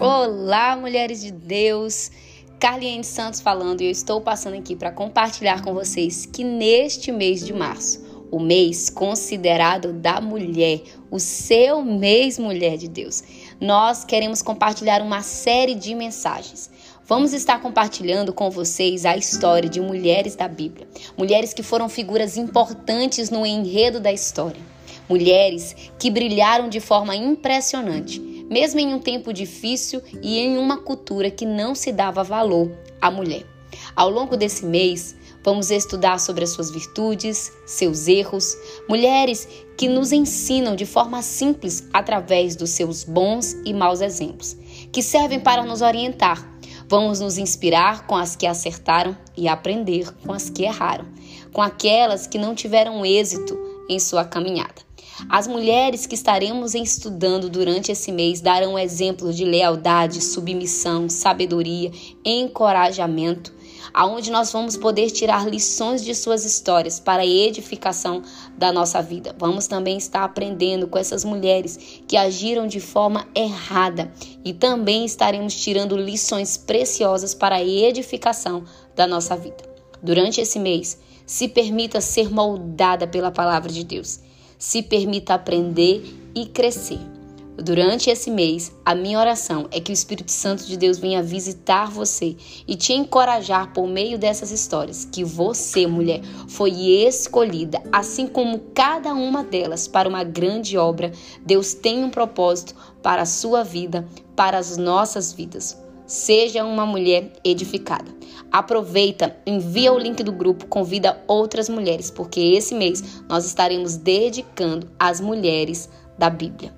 Olá, mulheres de Deus! Carliane Santos falando e eu estou passando aqui para compartilhar com vocês que neste mês de março, o mês considerado da mulher, o seu mês mulher de Deus, nós queremos compartilhar uma série de mensagens. Vamos estar compartilhando com vocês a história de mulheres da Bíblia, mulheres que foram figuras importantes no enredo da história, mulheres que brilharam de forma impressionante mesmo em um tempo difícil e em uma cultura que não se dava valor à mulher. Ao longo desse mês, vamos estudar sobre as suas virtudes, seus erros, mulheres que nos ensinam de forma simples através dos seus bons e maus exemplos, que servem para nos orientar. Vamos nos inspirar com as que acertaram e aprender com as que erraram, com aquelas que não tiveram êxito em sua caminhada. As mulheres que estaremos estudando durante esse mês darão exemplos de lealdade, submissão, sabedoria, encorajamento, aonde nós vamos poder tirar lições de suas histórias para a edificação da nossa vida. Vamos também estar aprendendo com essas mulheres que agiram de forma errada e também estaremos tirando lições preciosas para a edificação da nossa vida. Durante esse mês, se permita ser moldada pela palavra de Deus se permita aprender e crescer. Durante esse mês, a minha oração é que o Espírito Santo de Deus venha visitar você e te encorajar por meio dessas histórias, que você, mulher, foi escolhida, assim como cada uma delas, para uma grande obra. Deus tem um propósito para a sua vida, para as nossas vidas. Seja uma mulher edificada. Aproveita, envia o link do grupo, convida outras mulheres, porque esse mês nós estaremos dedicando às mulheres da Bíblia.